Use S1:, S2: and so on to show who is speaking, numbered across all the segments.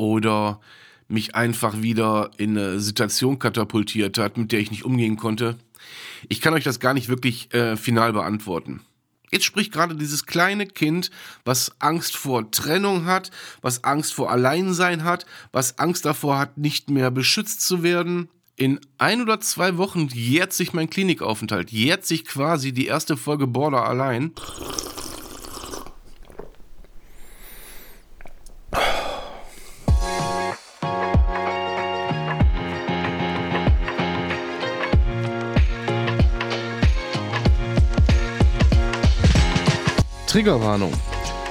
S1: oder mich einfach wieder in eine Situation katapultiert hat, mit der ich nicht umgehen konnte. Ich kann euch das gar nicht wirklich äh, final beantworten. Jetzt spricht gerade dieses kleine Kind, was Angst vor Trennung hat, was Angst vor Alleinsein hat, was Angst davor hat, nicht mehr beschützt zu werden. In ein oder zwei Wochen jährt sich mein Klinikaufenthalt, jährt sich quasi die erste Folge Border allein. Triggerwarnung.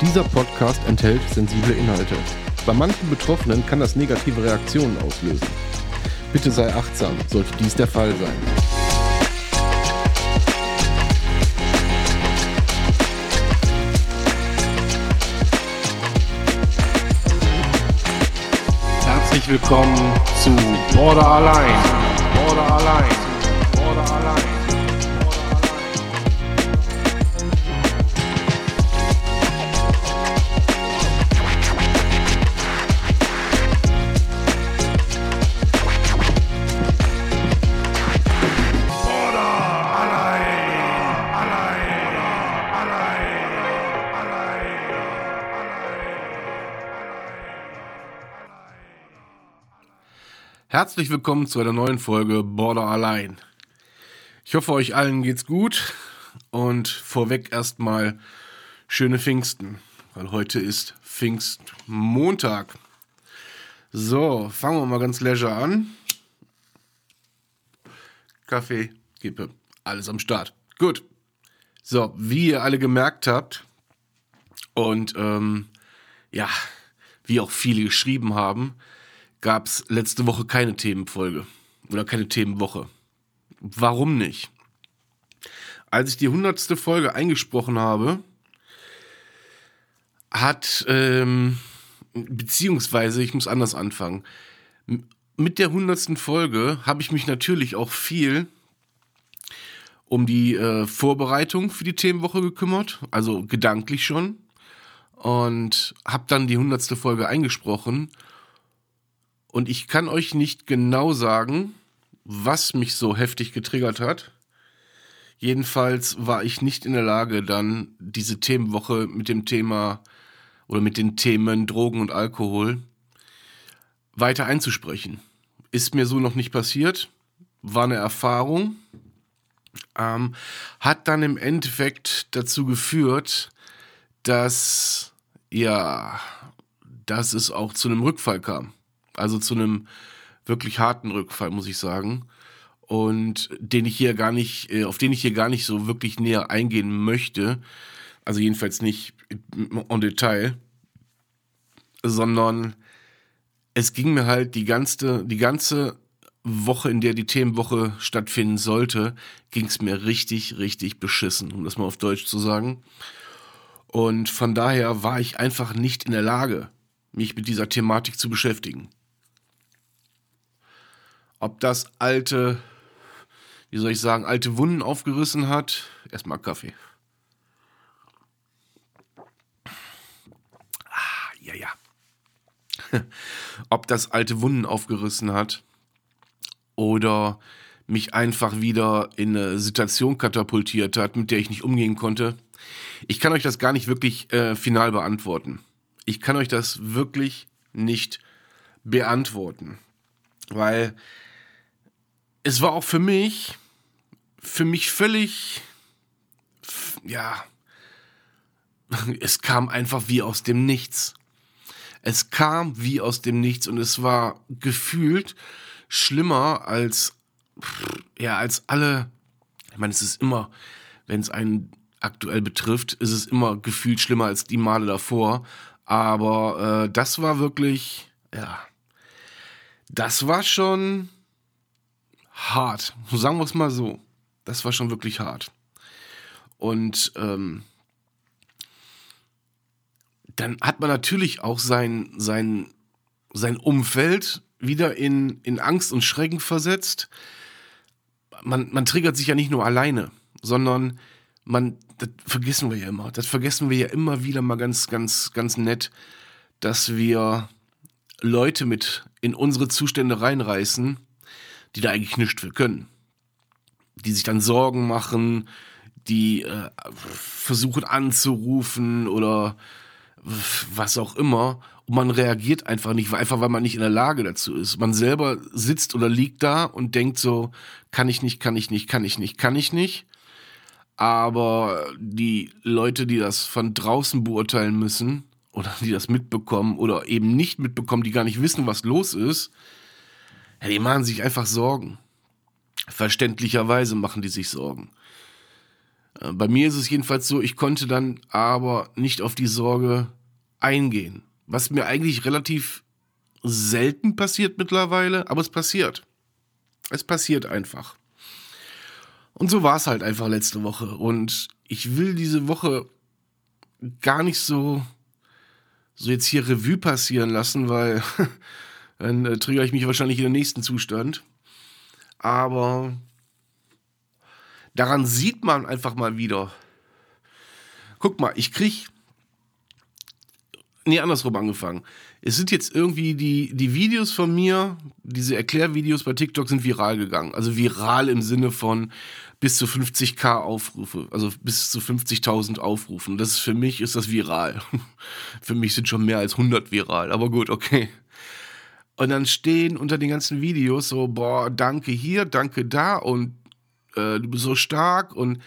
S1: Dieser Podcast enthält sensible Inhalte. Bei manchen Betroffenen kann das negative Reaktionen auslösen. Bitte sei achtsam, sollte dies der Fall sein. Herzlich willkommen zu Border Allein. Herzlich willkommen zu einer neuen Folge Border Allein. Ich hoffe, euch allen geht's gut und vorweg erstmal schöne Pfingsten, weil heute ist Pfingstmontag. So, fangen wir mal ganz leisure an. Kaffee, Kippe, alles am Start. Gut. So, wie ihr alle gemerkt habt und ähm, ja, wie auch viele geschrieben haben, gab es letzte Woche keine Themenfolge oder keine Themenwoche. Warum nicht? Als ich die hundertste Folge eingesprochen habe, hat, ähm, beziehungsweise, ich muss anders anfangen. Mit der hundertsten Folge habe ich mich natürlich auch viel um die äh, Vorbereitung für die Themenwoche gekümmert, also gedanklich schon. Und habe dann die hundertste Folge eingesprochen und ich kann euch nicht genau sagen, was mich so heftig getriggert hat. Jedenfalls war ich nicht in der Lage, dann diese Themenwoche mit dem Thema oder mit den Themen Drogen und Alkohol weiter einzusprechen. Ist mir so noch nicht passiert, war eine Erfahrung, ähm, hat dann im Endeffekt dazu geführt, dass ja, dass es auch zu einem Rückfall kam. Also zu einem wirklich harten Rückfall, muss ich sagen. Und den ich hier gar nicht, äh, auf den ich hier gar nicht so wirklich näher eingehen möchte. Also jedenfalls nicht en Detail. Sondern es ging mir halt die ganze, die ganze Woche, in der die Themenwoche stattfinden sollte, ging es mir richtig, richtig beschissen, um das mal auf Deutsch zu sagen. Und von daher war ich einfach nicht in der Lage, mich mit dieser Thematik zu beschäftigen. Ob das alte, wie soll ich sagen, alte Wunden aufgerissen hat. Erstmal Kaffee. Ah, ja, ja. Ob das alte Wunden aufgerissen hat oder mich einfach wieder in eine Situation katapultiert hat, mit der ich nicht umgehen konnte. Ich kann euch das gar nicht wirklich äh, final beantworten. Ich kann euch das wirklich nicht beantworten, weil es war auch für mich, für mich völlig, ja, es kam einfach wie aus dem Nichts. Es kam wie aus dem Nichts und es war gefühlt schlimmer als, ja, als alle, ich meine, es ist immer, wenn es einen aktuell betrifft, ist es immer gefühlt schlimmer als die Male davor. Aber äh, das war wirklich, ja, das war schon, hart. Sagen wir es mal so. Das war schon wirklich hart. Und ähm, dann hat man natürlich auch sein, sein, sein Umfeld wieder in, in Angst und Schrecken versetzt. Man, man triggert sich ja nicht nur alleine, sondern man, das vergessen wir ja immer. Das vergessen wir ja immer wieder mal ganz, ganz, ganz nett, dass wir Leute mit in unsere Zustände reinreißen, die da eigentlich nichts für können. Die sich dann Sorgen machen, die äh, versuchen anzurufen oder was auch immer. Und man reagiert einfach nicht, einfach weil man nicht in der Lage dazu ist. Man selber sitzt oder liegt da und denkt so, kann ich nicht, kann ich nicht, kann ich nicht, kann ich nicht. Aber die Leute, die das von draußen beurteilen müssen oder die das mitbekommen oder eben nicht mitbekommen, die gar nicht wissen, was los ist, ja, die machen sich einfach Sorgen. Verständlicherweise machen die sich Sorgen. Äh, bei mir ist es jedenfalls so, ich konnte dann aber nicht auf die Sorge eingehen. Was mir eigentlich relativ selten passiert mittlerweile, aber es passiert. Es passiert einfach. Und so war es halt einfach letzte Woche. Und ich will diese Woche gar nicht so, so jetzt hier Revue passieren lassen, weil dann äh, triggere ich mich wahrscheinlich in den nächsten Zustand. Aber daran sieht man einfach mal wieder. Guck mal, ich krieg. Nee, andersrum angefangen. Es sind jetzt irgendwie die, die Videos von mir, diese Erklärvideos bei TikTok sind viral gegangen. Also viral im Sinne von, bis zu 50k Aufrufe, also bis zu 50.000 Aufrufen. Das ist für mich ist das viral. für mich sind schon mehr als 100 viral, aber gut, okay. Und dann stehen unter den ganzen Videos so, boah, danke hier, danke da und äh, du bist so stark. Und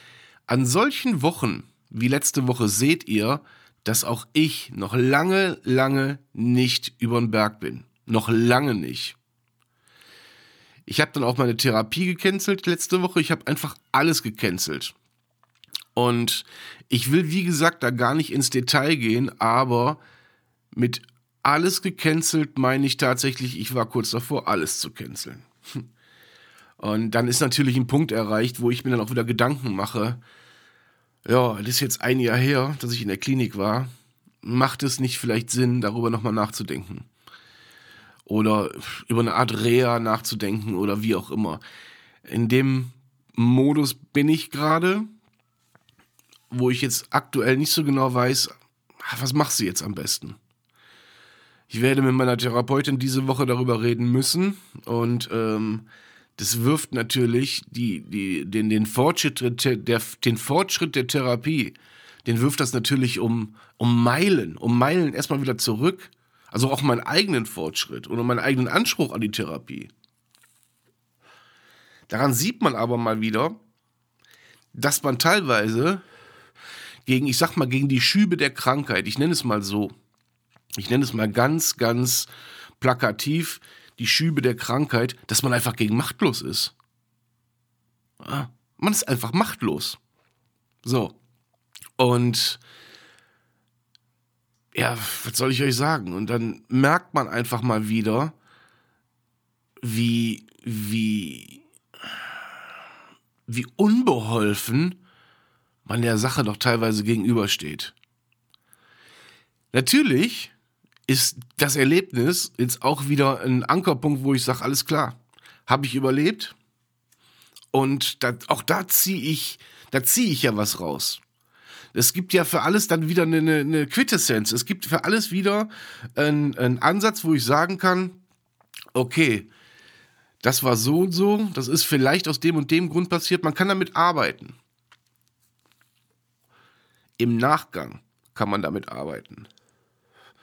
S1: an solchen Wochen wie letzte Woche seht ihr, dass auch ich noch lange, lange nicht über den Berg bin. Noch lange nicht. Ich habe dann auch meine Therapie gecancelt letzte Woche. Ich habe einfach alles gecancelt. Und ich will, wie gesagt, da gar nicht ins Detail gehen, aber mit alles gecancelt meine ich tatsächlich, ich war kurz davor, alles zu canceln. Und dann ist natürlich ein Punkt erreicht, wo ich mir dann auch wieder Gedanken mache. Ja, das ist jetzt ein Jahr her, dass ich in der Klinik war. Macht es nicht vielleicht Sinn, darüber nochmal nachzudenken? oder über eine Art Reha nachzudenken oder wie auch immer. In dem Modus bin ich gerade, wo ich jetzt aktuell nicht so genau weiß, ah, was machst du jetzt am besten? Ich werde mit meiner Therapeutin diese Woche darüber reden müssen und ähm, das wirft natürlich die, die, den, den, Fortschritt der, der, den Fortschritt der Therapie, den wirft das natürlich um, um Meilen, um Meilen erstmal wieder zurück also auch meinen eigenen Fortschritt oder meinen eigenen Anspruch an die Therapie. Daran sieht man aber mal wieder, dass man teilweise gegen, ich sag mal, gegen die Schübe der Krankheit, ich nenne es mal so, ich nenne es mal ganz, ganz plakativ, die Schübe der Krankheit, dass man einfach gegen machtlos ist. Ja, man ist einfach machtlos. So. Und ja, was soll ich euch sagen? Und dann merkt man einfach mal wieder, wie, wie, wie unbeholfen man der Sache doch teilweise gegenübersteht. Natürlich ist das Erlebnis jetzt auch wieder ein Ankerpunkt, wo ich sage, alles klar, habe ich überlebt und da, auch da ziehe ich, da ziehe ich ja was raus. Es gibt ja für alles dann wieder eine, eine Quintessenz. Es gibt für alles wieder einen, einen Ansatz, wo ich sagen kann, okay, das war so und so, das ist vielleicht aus dem und dem Grund passiert, man kann damit arbeiten. Im Nachgang kann man damit arbeiten.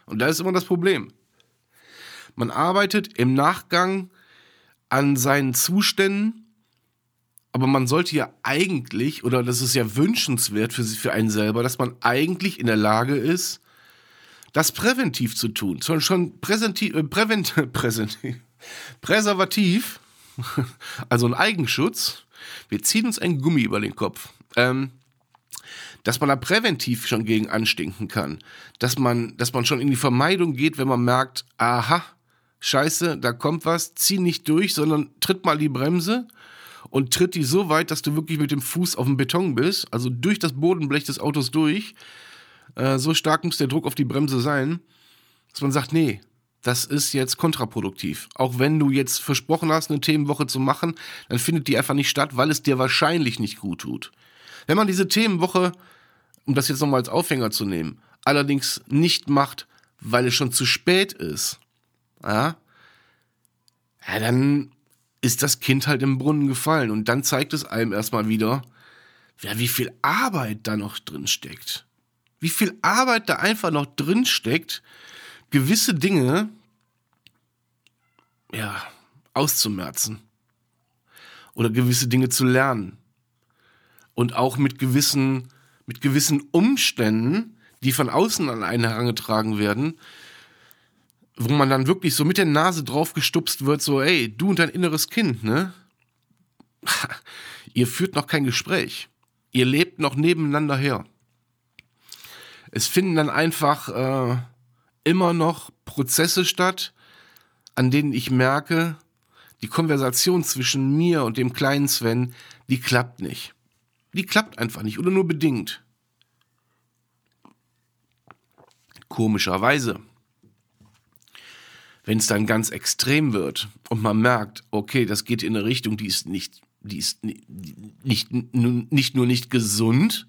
S1: Und da ist immer das Problem. Man arbeitet im Nachgang an seinen Zuständen aber man sollte ja eigentlich, oder das ist ja wünschenswert für, für einen selber, dass man eigentlich in der Lage ist, das präventiv zu tun. Schon, schon präsentiv, äh, prävent, präsentiv, präservativ, also ein Eigenschutz. Wir ziehen uns ein Gummi über den Kopf. Ähm, dass man da präventiv schon gegen anstinken kann. Dass man, dass man schon in die Vermeidung geht, wenn man merkt, aha, scheiße, da kommt was, zieh nicht durch, sondern tritt mal die Bremse und tritt die so weit, dass du wirklich mit dem Fuß auf dem Beton bist, also durch das Bodenblech des Autos durch. Äh, so stark muss der Druck auf die Bremse sein, dass man sagt, nee, das ist jetzt kontraproduktiv. Auch wenn du jetzt versprochen hast, eine Themenwoche zu machen, dann findet die einfach nicht statt, weil es dir wahrscheinlich nicht gut tut. Wenn man diese Themenwoche, um das jetzt nochmal als Aufhänger zu nehmen, allerdings nicht macht, weil es schon zu spät ist, ja, ja, dann ist das Kind halt im Brunnen gefallen. Und dann zeigt es einem erstmal wieder, ja, wie viel Arbeit da noch drin steckt. Wie viel Arbeit da einfach noch drin steckt, gewisse Dinge, ja, auszumerzen. Oder gewisse Dinge zu lernen. Und auch mit gewissen, mit gewissen Umständen, die von außen an einen herangetragen werden, wo man dann wirklich so mit der Nase drauf gestupst wird, so, ey, du und dein inneres Kind, ne? Ihr führt noch kein Gespräch. Ihr lebt noch nebeneinander her. Es finden dann einfach äh, immer noch Prozesse statt, an denen ich merke, die Konversation zwischen mir und dem kleinen Sven, die klappt nicht. Die klappt einfach nicht oder nur bedingt. Komischerweise wenn es dann ganz extrem wird und man merkt, okay, das geht in eine Richtung, die ist nicht, die ist nicht, nicht, nicht nur nicht gesund,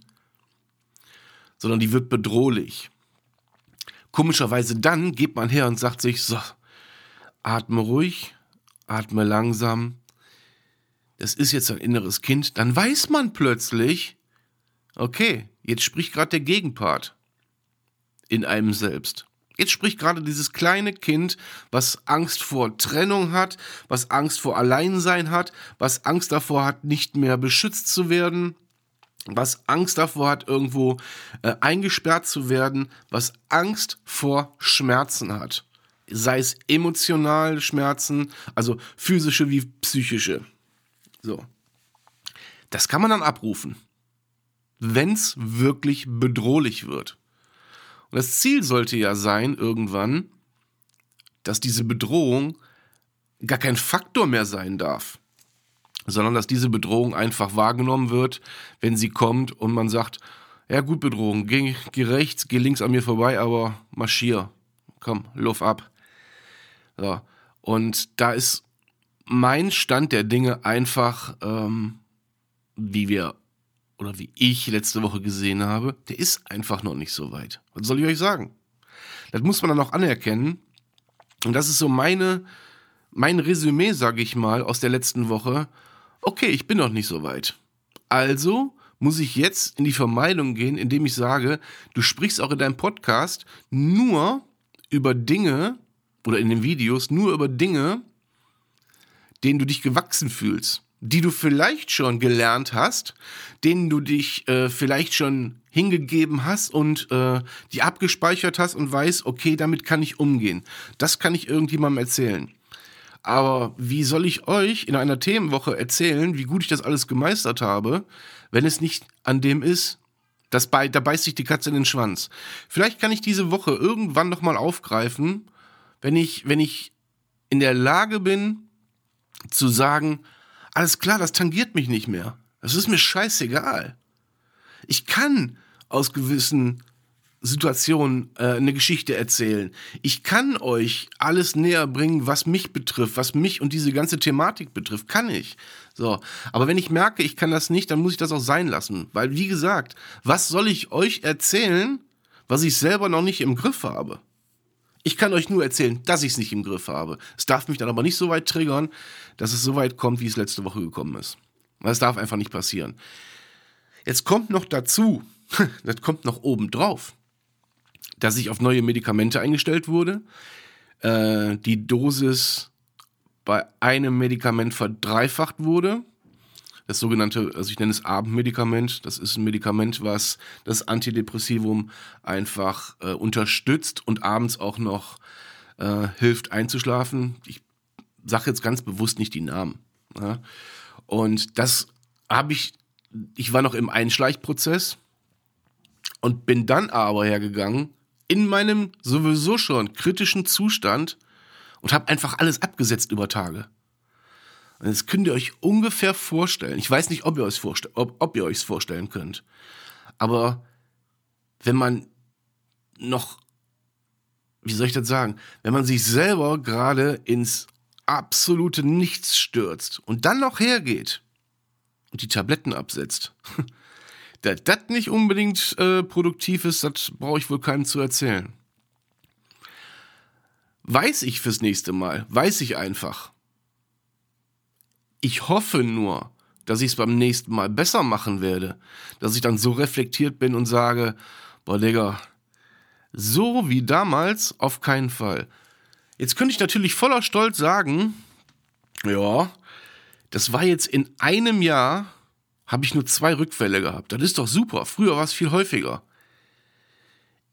S1: sondern die wird bedrohlich. Komischerweise dann geht man her und sagt sich, so, atme ruhig, atme langsam, das ist jetzt ein inneres Kind, dann weiß man plötzlich, okay, jetzt spricht gerade der Gegenpart in einem selbst. Jetzt spricht gerade dieses kleine Kind, was Angst vor Trennung hat, was Angst vor Alleinsein hat, was Angst davor hat, nicht mehr beschützt zu werden, was Angst davor hat, irgendwo äh, eingesperrt zu werden, was Angst vor Schmerzen hat. Sei es emotionale Schmerzen, also physische wie psychische. So. Das kann man dann abrufen, wenn es wirklich bedrohlich wird. Und das Ziel sollte ja sein, irgendwann, dass diese Bedrohung gar kein Faktor mehr sein darf, sondern dass diese Bedrohung einfach wahrgenommen wird, wenn sie kommt und man sagt, ja gut Bedrohung, geh, geh rechts, geh links an mir vorbei, aber marschier, komm, luft ab. So. Und da ist mein Stand der Dinge einfach, ähm, wie wir oder wie ich letzte Woche gesehen habe, der ist einfach noch nicht so weit. Was soll ich euch sagen? Das muss man dann auch anerkennen. Und das ist so meine, mein Resümee, sage ich mal, aus der letzten Woche. Okay, ich bin noch nicht so weit. Also muss ich jetzt in die Vermeidung gehen, indem ich sage, du sprichst auch in deinem Podcast nur über Dinge oder in den Videos nur über Dinge, denen du dich gewachsen fühlst die du vielleicht schon gelernt hast, denen du dich äh, vielleicht schon hingegeben hast und äh, die abgespeichert hast und weißt, okay, damit kann ich umgehen. Das kann ich irgendjemandem erzählen. Aber wie soll ich euch in einer Themenwoche erzählen, wie gut ich das alles gemeistert habe, wenn es nicht an dem ist, das bei, da beißt sich die Katze in den Schwanz. Vielleicht kann ich diese Woche irgendwann nochmal aufgreifen, wenn ich, wenn ich in der Lage bin, zu sagen, alles klar, das tangiert mich nicht mehr. Das ist mir scheißegal. Ich kann aus gewissen Situationen äh, eine Geschichte erzählen. Ich kann euch alles näher bringen, was mich betrifft, was mich und diese ganze Thematik betrifft. Kann ich. So. Aber wenn ich merke, ich kann das nicht, dann muss ich das auch sein lassen. Weil, wie gesagt, was soll ich euch erzählen, was ich selber noch nicht im Griff habe? Ich kann euch nur erzählen, dass ich es nicht im Griff habe. Es darf mich dann aber nicht so weit triggern, dass es so weit kommt, wie es letzte Woche gekommen ist. Das darf einfach nicht passieren. Jetzt kommt noch dazu, das kommt noch oben drauf, dass ich auf neue Medikamente eingestellt wurde. Äh, die Dosis bei einem Medikament verdreifacht wurde das sogenannte, also ich nenne es Abendmedikament. Das ist ein Medikament, was das Antidepressivum einfach äh, unterstützt und abends auch noch äh, hilft einzuschlafen. Ich sage jetzt ganz bewusst nicht die Namen. Ja? Und das habe ich, ich war noch im Einschleichprozess und bin dann aber hergegangen in meinem sowieso schon kritischen Zustand und habe einfach alles abgesetzt über Tage. Und jetzt könnt ihr euch ungefähr vorstellen, ich weiß nicht, ob ihr euch vorstell, ob, ob ihr euch vorstellen könnt, aber wenn man noch, wie soll ich das sagen, wenn man sich selber gerade ins absolute Nichts stürzt und dann noch hergeht und die Tabletten absetzt, dass das nicht unbedingt äh, produktiv ist, das brauche ich wohl keinem zu erzählen. Weiß ich fürs nächste Mal. Weiß ich einfach. Ich hoffe nur, dass ich es beim nächsten Mal besser machen werde. Dass ich dann so reflektiert bin und sage, boah, Digga, so wie damals auf keinen Fall. Jetzt könnte ich natürlich voller Stolz sagen, ja, das war jetzt in einem Jahr, habe ich nur zwei Rückfälle gehabt. Das ist doch super. Früher war es viel häufiger.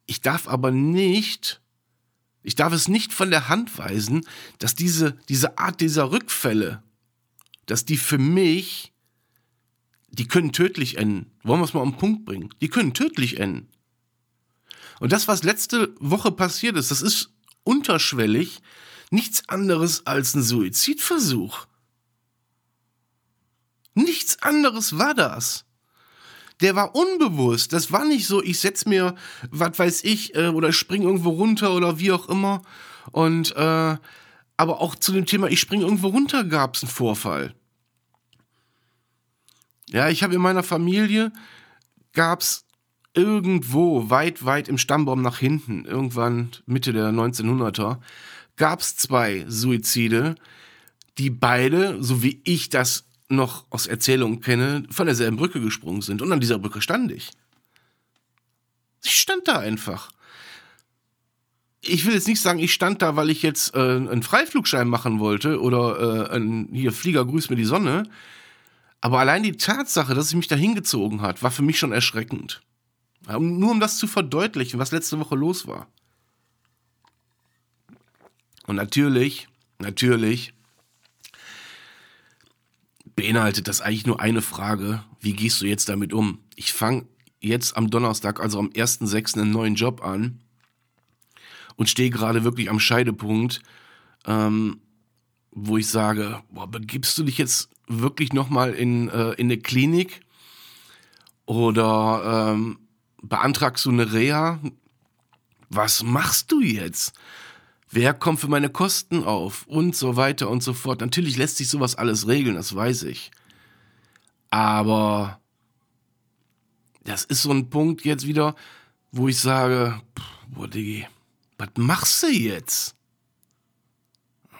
S1: Ich darf aber nicht, ich darf es nicht von der Hand weisen, dass diese, diese Art dieser Rückfälle, dass die für mich, die können tödlich enden. Wollen wir es mal auf den Punkt bringen? Die können tödlich enden. Und das, was letzte Woche passiert ist, das ist unterschwellig nichts anderes als ein Suizidversuch. Nichts anderes war das. Der war unbewusst. Das war nicht so, ich setz mir, was weiß ich, äh, oder spring irgendwo runter oder wie auch immer. Und äh, aber auch zu dem Thema, ich spring irgendwo runter, gab es einen Vorfall. Ja, ich habe in meiner Familie gab es irgendwo weit, weit im Stammbaum nach hinten, irgendwann Mitte der 1900er, gab es zwei Suizide, die beide, so wie ich das noch aus Erzählungen kenne, von derselben Brücke gesprungen sind. Und an dieser Brücke stand ich. Ich stand da einfach. Ich will jetzt nicht sagen, ich stand da, weil ich jetzt äh, einen Freiflugschein machen wollte oder äh, ein, hier Flieger grüßt mir die Sonne. Aber allein die Tatsache, dass es mich da hingezogen hat, war für mich schon erschreckend. Nur um das zu verdeutlichen, was letzte Woche los war. Und natürlich, natürlich beinhaltet das eigentlich nur eine Frage, wie gehst du jetzt damit um? Ich fange jetzt am Donnerstag, also am 1.6. einen neuen Job an und stehe gerade wirklich am Scheidepunkt, ähm, wo ich sage, boah, begibst du dich jetzt wirklich nochmal in, äh, in eine Klinik oder ähm, beantragst du eine Reha? Was machst du jetzt? Wer kommt für meine Kosten auf? Und so weiter und so fort. Natürlich lässt sich sowas alles regeln, das weiß ich. Aber das ist so ein Punkt jetzt wieder, wo ich sage, boah, Diggi, was machst du jetzt?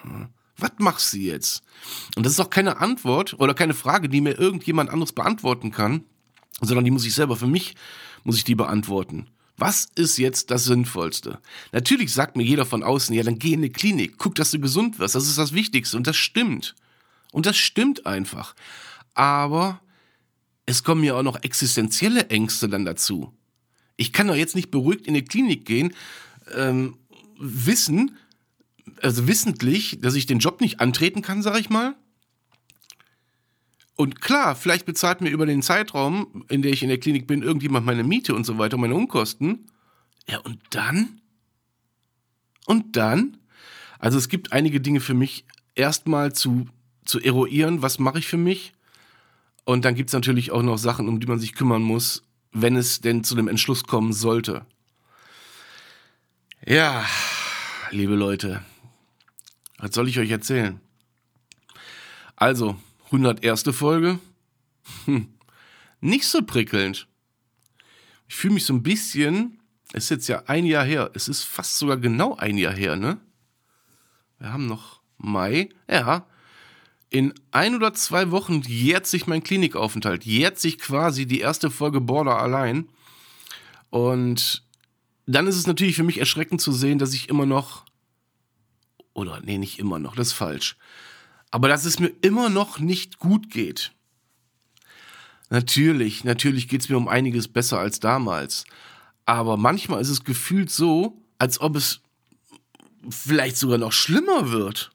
S1: Hm, was machst du jetzt? Und das ist auch keine Antwort oder keine Frage, die mir irgendjemand anderes beantworten kann, sondern die muss ich selber für mich, muss ich die beantworten. Was ist jetzt das Sinnvollste? Natürlich sagt mir jeder von außen, ja, dann geh in eine Klinik, guck, dass du gesund wirst, das ist das Wichtigste und das stimmt. Und das stimmt einfach. Aber es kommen ja auch noch existenzielle Ängste dann dazu. Ich kann doch jetzt nicht beruhigt in eine Klinik gehen, ähm, wissen, also wissentlich, dass ich den Job nicht antreten kann, sag ich mal, und klar, vielleicht bezahlt mir über den Zeitraum, in der ich in der Klinik bin, irgendjemand meine Miete und so weiter, meine Unkosten. Ja, und dann? Und dann? Also es gibt einige Dinge für mich erstmal zu, zu eruieren, was mache ich für mich. Und dann gibt es natürlich auch noch Sachen, um die man sich kümmern muss, wenn es denn zu dem Entschluss kommen sollte. Ja, liebe Leute, was soll ich euch erzählen? Also, 101. Folge. Hm. Nicht so prickelnd. Ich fühle mich so ein bisschen, es ist jetzt ja ein Jahr her, es ist fast sogar genau ein Jahr her, ne? Wir haben noch Mai, ja. In ein oder zwei Wochen jährt sich mein Klinikaufenthalt, jährt sich quasi die erste Folge Border allein. Und dann ist es natürlich für mich erschreckend zu sehen, dass ich immer noch, oder nee, nicht immer noch, das ist falsch aber dass es mir immer noch nicht gut geht. Natürlich, natürlich geht es mir um einiges besser als damals. Aber manchmal ist es gefühlt so, als ob es vielleicht sogar noch schlimmer wird.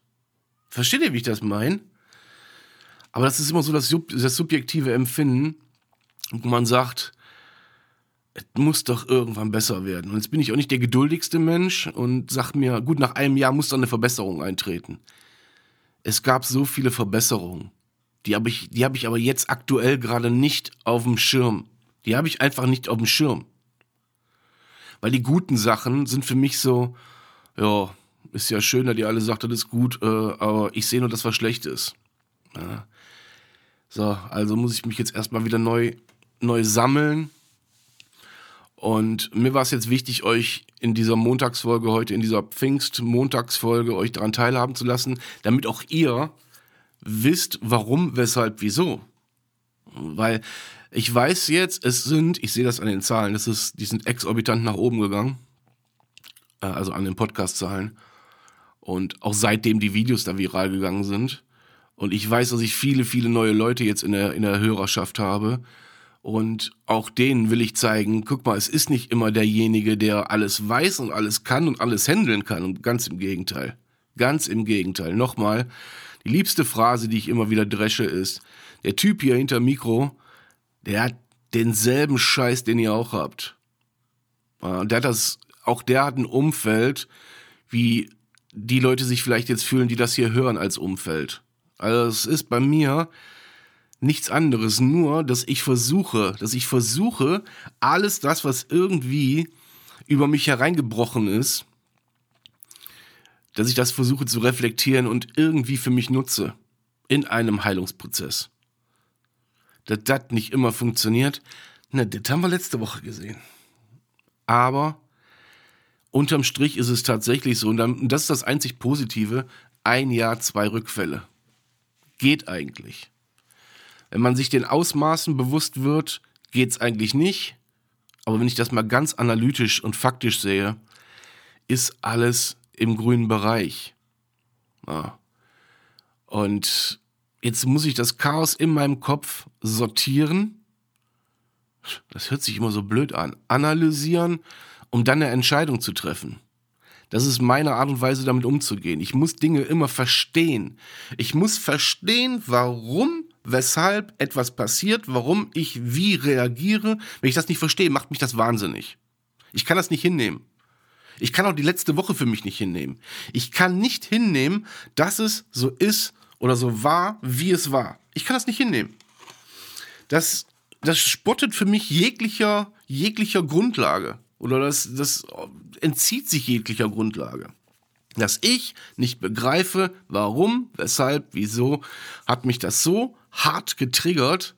S1: Versteht ihr, wie ich das meine? Aber das ist immer so das, das subjektive Empfinden, wo man sagt, es muss doch irgendwann besser werden. Und jetzt bin ich auch nicht der geduldigste Mensch und sag mir, gut, nach einem Jahr muss doch eine Verbesserung eintreten es gab so viele Verbesserungen. Die habe ich, die habe ich aber jetzt aktuell gerade nicht auf dem Schirm. Die habe ich einfach nicht auf dem Schirm. Weil die guten Sachen sind für mich so, ja, ist ja schön, dass ihr alle sagt, das ist gut, äh, aber ich sehe nur, dass was schlecht ist. Ja. So, also muss ich mich jetzt erstmal wieder neu, neu sammeln Und mir war es jetzt wichtig, euch in dieser Montagsfolge heute, in dieser Pfingst-Montagsfolge, euch daran teilhaben zu lassen, damit auch ihr wisst, warum, weshalb, wieso. Weil ich weiß jetzt, es sind, ich sehe das an den Zahlen, das ist, die sind exorbitant nach oben gegangen. Äh, also an den Podcast-Zahlen. Und auch seitdem die Videos da viral gegangen sind. Und ich weiß, dass ich viele, viele neue Leute jetzt in der, in der Hörerschaft habe und auch denen will ich zeigen, guck mal, es ist nicht immer derjenige, der alles weiß und alles kann und alles handeln kann. Und ganz im Gegenteil. Ganz im Gegenteil. Nochmal, die liebste Phrase, die ich immer wieder dresche, ist, der Typ hier hinter Mikro, der hat denselben Scheiß, den ihr auch habt. Der hat das, auch der hat ein Umfeld, wie die Leute sich vielleicht jetzt fühlen, die das hier hören als Umfeld. Also es ist bei mir, nichts anderes, nur, dass ich versuche, dass ich versuche, alles das, was irgendwie über mich hereingebrochen ist, dass ich das versuche zu reflektieren und irgendwie für mich nutze in einem Heilungsprozess. Dass das nicht immer funktioniert, na, das haben wir letzte Woche gesehen. Aber unterm Strich ist es tatsächlich so, und das ist das einzig Positive, ein Jahr, zwei Rückfälle. Geht eigentlich. Wenn man sich den Ausmaßen bewusst wird, geht es eigentlich nicht. Aber wenn ich das mal ganz analytisch und faktisch sehe, ist alles im grünen Bereich. Ja. Und jetzt muss ich das Chaos in meinem Kopf sortieren. Das hört sich immer so blöd an. Analysieren, um dann eine Entscheidung zu treffen. Das ist meine Art und Weise, damit umzugehen. Ich muss Dinge immer verstehen. Ich muss verstehen, warum weshalb etwas passiert, warum ich wie reagiere. Wenn ich das nicht verstehe, macht mich das wahnsinnig. Ich kann das nicht hinnehmen. Ich kann auch die letzte Woche für mich nicht hinnehmen. Ich kann nicht hinnehmen, dass es so ist oder so war, wie es war. Ich kann das nicht hinnehmen. Das, das spottet für mich jeglicher, jeglicher Grundlage. Oder das, das entzieht sich jeglicher Grundlage dass ich nicht begreife, warum, weshalb, wieso, hat mich das so hart getriggert,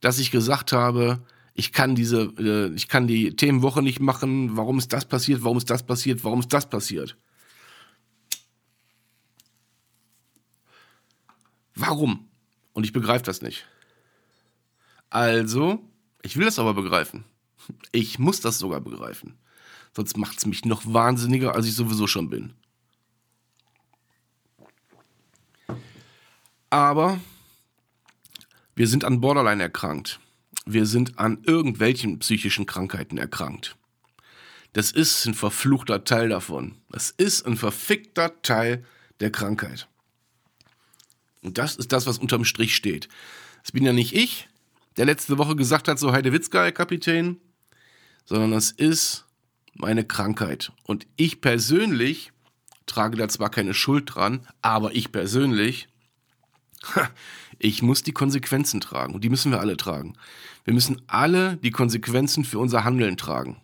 S1: dass ich gesagt habe, ich kann diese, äh, ich kann die Themenwoche nicht machen, warum ist das passiert, warum ist das passiert, warum ist das passiert. Warum? Und ich begreife das nicht. Also, ich will das aber begreifen. Ich muss das sogar begreifen. Sonst macht es mich noch wahnsinniger, als ich sowieso schon bin. Aber wir sind an Borderline erkrankt. Wir sind an irgendwelchen psychischen Krankheiten erkrankt. Das ist ein verfluchter Teil davon. Das ist ein verfickter Teil der Krankheit. Und das ist das, was unterm Strich steht. Es bin ja nicht ich, der letzte Woche gesagt hat, so Heidewitzka, Herr Kapitän, sondern es ist meine Krankheit. Und ich persönlich trage da zwar keine Schuld dran, aber ich persönlich ich muss die Konsequenzen tragen und die müssen wir alle tragen. Wir müssen alle die Konsequenzen für unser Handeln tragen.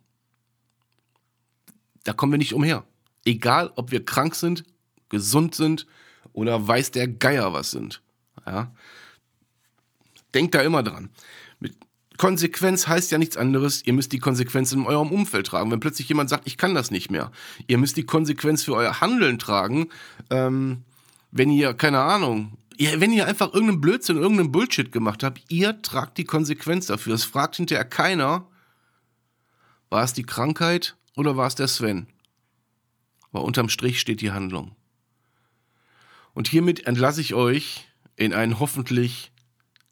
S1: Da kommen wir nicht umher. Egal, ob wir krank sind, gesund sind oder weiß der Geier was sind. Ja? Denkt da immer dran. Mit Konsequenz heißt ja nichts anderes, ihr müsst die Konsequenzen in eurem Umfeld tragen. Wenn plötzlich jemand sagt, ich kann das nicht mehr, ihr müsst die Konsequenz für euer Handeln tragen, ähm, wenn ihr, keine Ahnung, ja, wenn ihr einfach irgendeinen Blödsinn, irgendeinen Bullshit gemacht habt, ihr tragt die Konsequenz dafür. Es fragt hinterher keiner, war es die Krankheit oder war es der Sven? Aber unterm Strich steht die Handlung. Und hiermit entlasse ich euch in einen hoffentlich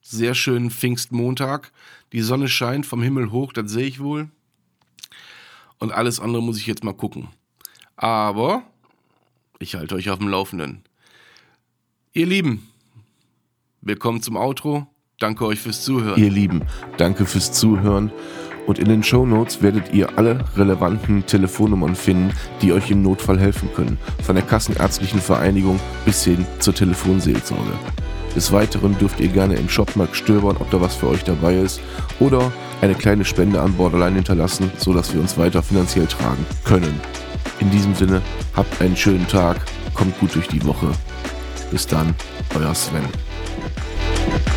S1: sehr schönen Pfingstmontag. Die Sonne scheint vom Himmel hoch, das sehe ich wohl. Und alles andere muss ich jetzt mal gucken. Aber ich halte euch auf dem Laufenden. Ihr Lieben, Willkommen zum Outro. Danke euch fürs Zuhören.
S2: Ihr Lieben, danke fürs Zuhören. Und in den Show Notes werdet ihr alle relevanten Telefonnummern finden, die euch im Notfall helfen können. Von der Kassenärztlichen Vereinigung bis hin zur Telefonseelsorge. Des Weiteren dürft ihr gerne im Shopmarkt stöbern, ob da was für euch dabei ist. Oder eine kleine Spende an Borderline hinterlassen, sodass wir uns weiter finanziell tragen können. In diesem Sinne, habt einen schönen Tag, kommt gut durch die Woche. Bis dann, euer Sven.
S3: Thank you.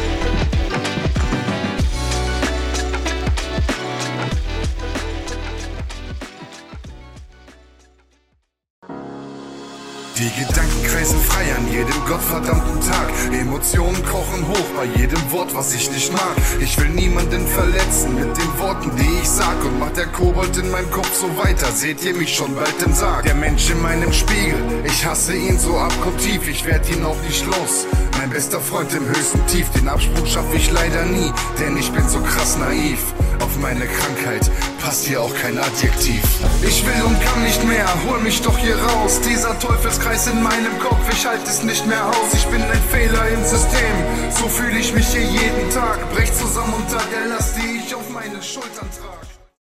S3: Gottverdammten Tag. Emotionen kochen hoch bei jedem Wort, was ich nicht mag. Ich will niemanden verletzen mit den Worten, die ich sag. Und macht der Kobold in meinem Kopf so weiter, seht ihr mich schon bald im Sarg. Der Mensch in meinem Spiegel, ich hasse ihn so abgrundtief, ich werd ihn auch nicht los. Mein bester Freund im höchsten Tief, den Absprung schaff ich leider nie, denn ich bin so krass naiv. Auf meine Krankheit passt hier auch kein Adjektiv. Ich will und kann nicht mehr, hol mich doch hier raus. Dieser Teufelskreis in meinem Kopf, ich halte es nicht mehr aus. Ich bin ein Fehler im System, so fühle ich mich hier jeden Tag. Brech zusammen unter der Last, die ich auf meine Schultern trage.